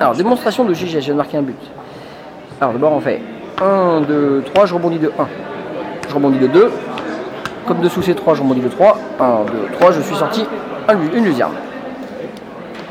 Alors, démonstration de GG, je marqué un but. Alors, d'abord, on fait 1, 2, 3, je rebondis de 1. Je rebondis de 2. Comme dessous c'est 3, je rebondis de 3. 1, 2, 3, je suis sorti une luzerne.